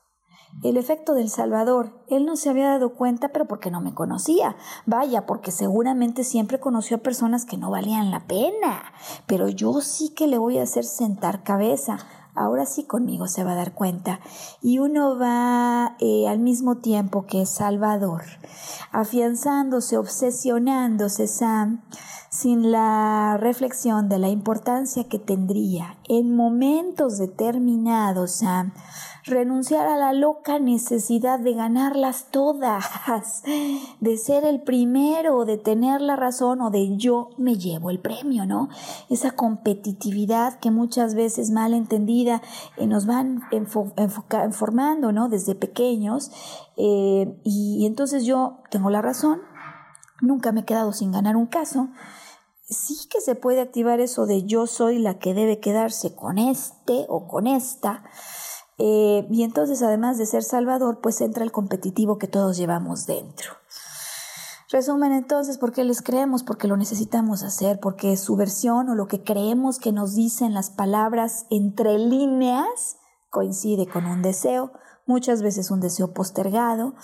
El efecto del Salvador. Él no se había dado cuenta, pero porque no me conocía. Vaya, porque seguramente siempre conoció a personas que no valían la pena. Pero yo sí que le voy a hacer sentar cabeza. Ahora sí conmigo se va a dar cuenta. Y uno va eh, al mismo tiempo que Salvador, afianzándose, obsesionándose, Sam, sin la reflexión de la importancia que tendría en momentos determinados, Sam, renunciar a la loca necesidad de ganarlas todas, de ser el primero, de tener la razón o de yo me llevo el premio, ¿no? Esa competitividad que muchas veces mal entendida eh, nos van formando, ¿no? Desde pequeños. Eh, y entonces yo tengo la razón, nunca me he quedado sin ganar un caso sí que se puede activar eso de yo soy la que debe quedarse con este o con esta, eh, y entonces, además de ser salvador, pues entra el competitivo que todos llevamos dentro. Resumen entonces, ¿por qué les creemos? Porque lo necesitamos hacer, porque su versión o lo que creemos que nos dicen las palabras entre líneas coincide con un deseo, muchas veces un deseo postergado,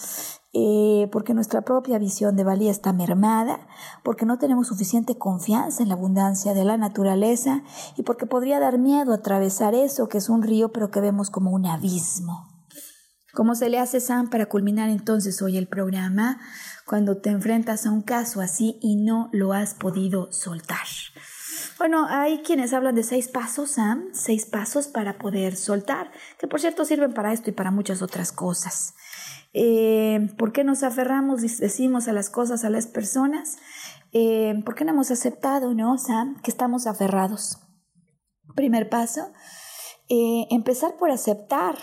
eh, porque nuestra propia visión de valía está mermada, porque no tenemos suficiente confianza en la abundancia de la naturaleza y porque podría dar miedo atravesar eso que es un río pero que vemos como un abismo. ¿Cómo se le hace, Sam, para culminar entonces hoy el programa cuando te enfrentas a un caso así y no lo has podido soltar? Bueno, hay quienes hablan de seis pasos, Sam, seis pasos para poder soltar, que por cierto sirven para esto y para muchas otras cosas. Eh, ¿Por qué nos aferramos decimos a las cosas, a las personas? Eh, ¿Por qué no hemos aceptado, no, Sam, que estamos aferrados? Primer paso, eh, empezar por aceptar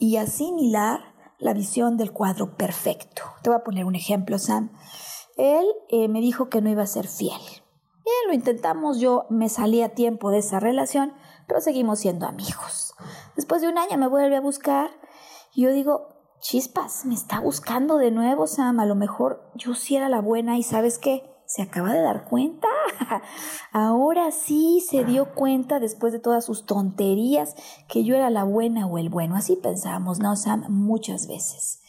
y asimilar la visión del cuadro perfecto. Te voy a poner un ejemplo, Sam. Él me dijo que no iba a ser fiel. Bien, lo intentamos, yo me salí a tiempo de esa relación, pero seguimos siendo amigos. Después de un año me vuelve a buscar y yo digo, chispas, me está buscando de nuevo, Sam, a lo mejor yo sí era la buena y sabes qué, se acaba de dar cuenta. Ahora sí se dio cuenta después de todas sus tonterías que yo era la buena o el bueno. Así pensábamos, ¿no, Sam? Muchas veces.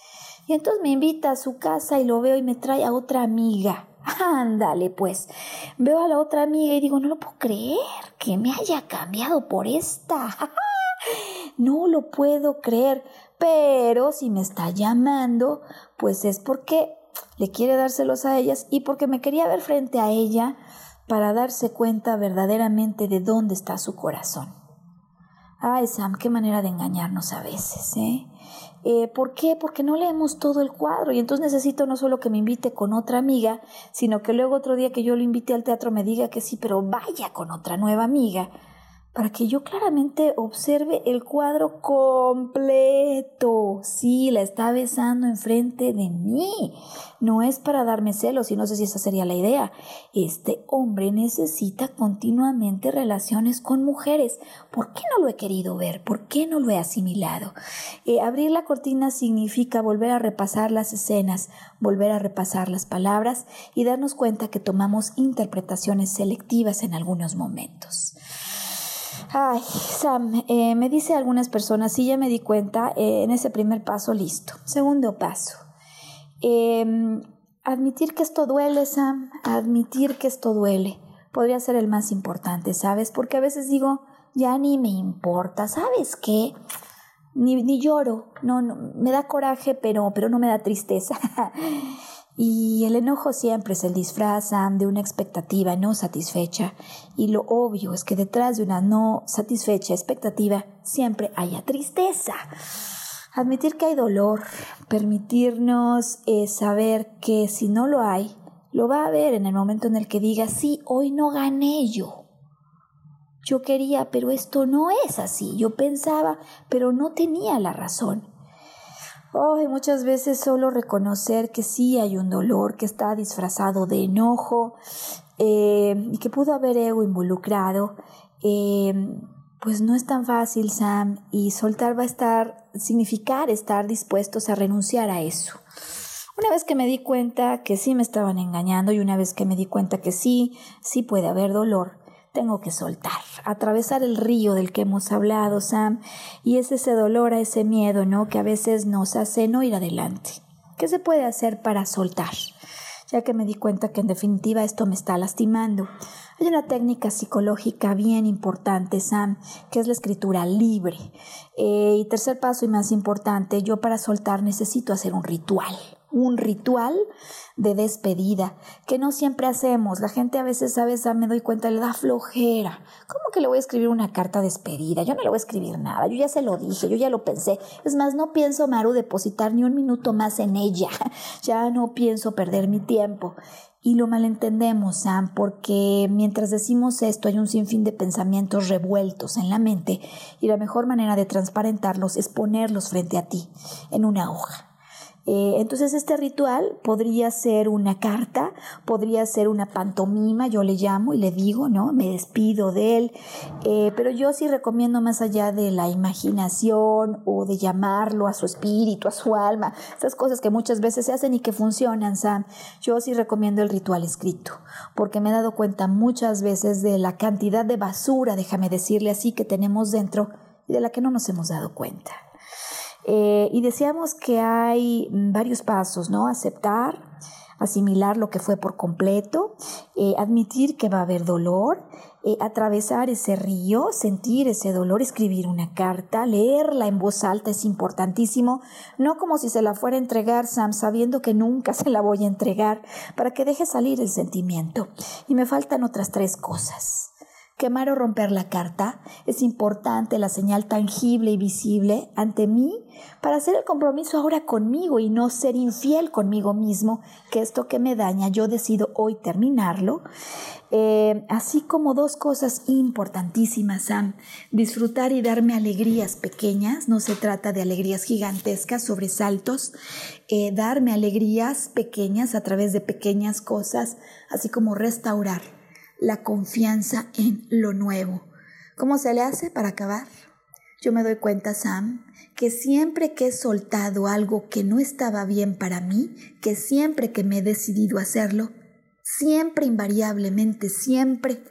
Y entonces me invita a su casa y lo veo y me trae a otra amiga. Ándale, pues. Veo a la otra amiga y digo, no lo puedo creer que me haya cambiado por esta. no lo puedo creer. Pero si me está llamando, pues es porque le quiere dárselos a ellas y porque me quería ver frente a ella para darse cuenta verdaderamente de dónde está su corazón. Ay, Sam, qué manera de engañarnos a veces, ¿eh? ¿Eh? ¿Por qué? Porque no leemos todo el cuadro y entonces necesito no solo que me invite con otra amiga, sino que luego otro día que yo lo invite al teatro me diga que sí, pero vaya con otra nueva amiga para que yo claramente observe el cuadro completo. Sí, la está besando enfrente de mí. No es para darme celos y no sé si esa sería la idea. Este hombre necesita continuamente relaciones con mujeres. ¿Por qué no lo he querido ver? ¿Por qué no lo he asimilado? Eh, abrir la cortina significa volver a repasar las escenas, volver a repasar las palabras y darnos cuenta que tomamos interpretaciones selectivas en algunos momentos. Ay, Sam, eh, me dice algunas personas, sí, ya me di cuenta, eh, en ese primer paso, listo. Segundo paso, em, admitir que esto duele, Sam, admitir que esto duele. Podría ser el más importante, ¿sabes? Porque a veces digo, ya ni me importa, ¿sabes qué? Ni, ni lloro, no, no, me da coraje, pero, pero no me da tristeza. Y el enojo siempre es el disfraz de una expectativa no satisfecha. Y lo obvio es que detrás de una no satisfecha expectativa siempre haya tristeza. Admitir que hay dolor, permitirnos eh, saber que si no lo hay, lo va a ver en el momento en el que diga, sí, hoy no gané yo. Yo quería, pero esto no es así. Yo pensaba, pero no tenía la razón. Oh, muchas veces solo reconocer que sí hay un dolor que está disfrazado de enojo eh, y que pudo haber ego involucrado, eh, pues no es tan fácil, Sam, y soltar va a estar, significar estar dispuestos a renunciar a eso. Una vez que me di cuenta que sí me estaban engañando y una vez que me di cuenta que sí, sí puede haber dolor, tengo que soltar, atravesar el río del que hemos hablado, Sam, y es ese dolor, a ese miedo, ¿no? Que a veces nos hace no ir adelante. ¿Qué se puede hacer para soltar? Ya que me di cuenta que en definitiva esto me está lastimando. Hay una técnica psicológica bien importante, Sam, que es la escritura libre. Eh, y tercer paso y más importante, yo para soltar necesito hacer un ritual un ritual de despedida, que no siempre hacemos. La gente a veces, a veces me doy cuenta, le da flojera. ¿Cómo que le voy a escribir una carta de despedida? Yo no le voy a escribir nada, yo ya se lo dije, yo ya lo pensé. Es más, no pienso, Maru, depositar ni un minuto más en ella. Ya no pienso perder mi tiempo. Y lo malentendemos, Sam, porque mientras decimos esto hay un sinfín de pensamientos revueltos en la mente y la mejor manera de transparentarlos es ponerlos frente a ti, en una hoja. Eh, entonces este ritual podría ser una carta, podría ser una pantomima, yo le llamo y le digo, ¿no? Me despido de él, eh, pero yo sí recomiendo más allá de la imaginación o de llamarlo a su espíritu, a su alma, esas cosas que muchas veces se hacen y que funcionan, Sam, yo sí recomiendo el ritual escrito, porque me he dado cuenta muchas veces de la cantidad de basura, déjame decirle así, que tenemos dentro y de la que no nos hemos dado cuenta. Eh, y decíamos que hay varios pasos, ¿no? Aceptar, asimilar lo que fue por completo, eh, admitir que va a haber dolor, eh, atravesar ese río, sentir ese dolor, escribir una carta, leerla en voz alta es importantísimo, no como si se la fuera a entregar Sam, sabiendo que nunca se la voy a entregar, para que deje salir el sentimiento. Y me faltan otras tres cosas. Quemar o romper la carta. Es importante la señal tangible y visible ante mí para hacer el compromiso ahora conmigo y no ser infiel conmigo mismo, que esto que me daña yo decido hoy terminarlo. Eh, así como dos cosas importantísimas, Sam. Disfrutar y darme alegrías pequeñas, no se trata de alegrías gigantescas, sobresaltos, eh, darme alegrías pequeñas a través de pequeñas cosas, así como restaurar la confianza en lo nuevo. ¿Cómo se le hace para acabar? Yo me doy cuenta, Sam, que siempre que he soltado algo que no estaba bien para mí, que siempre que me he decidido hacerlo, siempre invariablemente, siempre,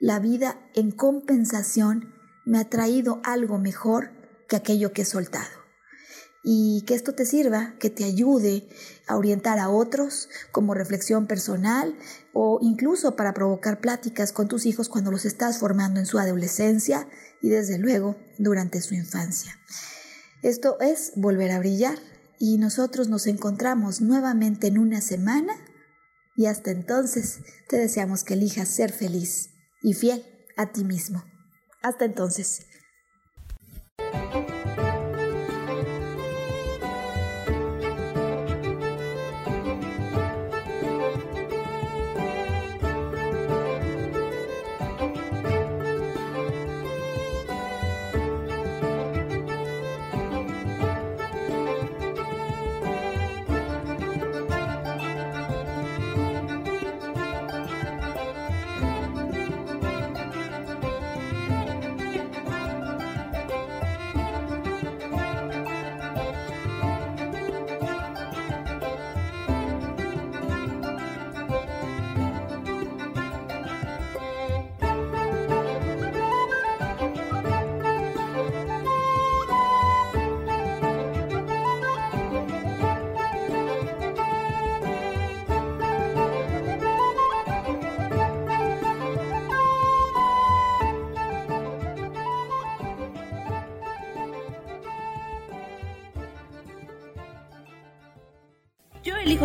la vida en compensación me ha traído algo mejor que aquello que he soltado y que esto te sirva, que te ayude a orientar a otros como reflexión personal o incluso para provocar pláticas con tus hijos cuando los estás formando en su adolescencia y desde luego durante su infancia. Esto es volver a brillar y nosotros nos encontramos nuevamente en una semana y hasta entonces te deseamos que elijas ser feliz y fiel a ti mismo. Hasta entonces.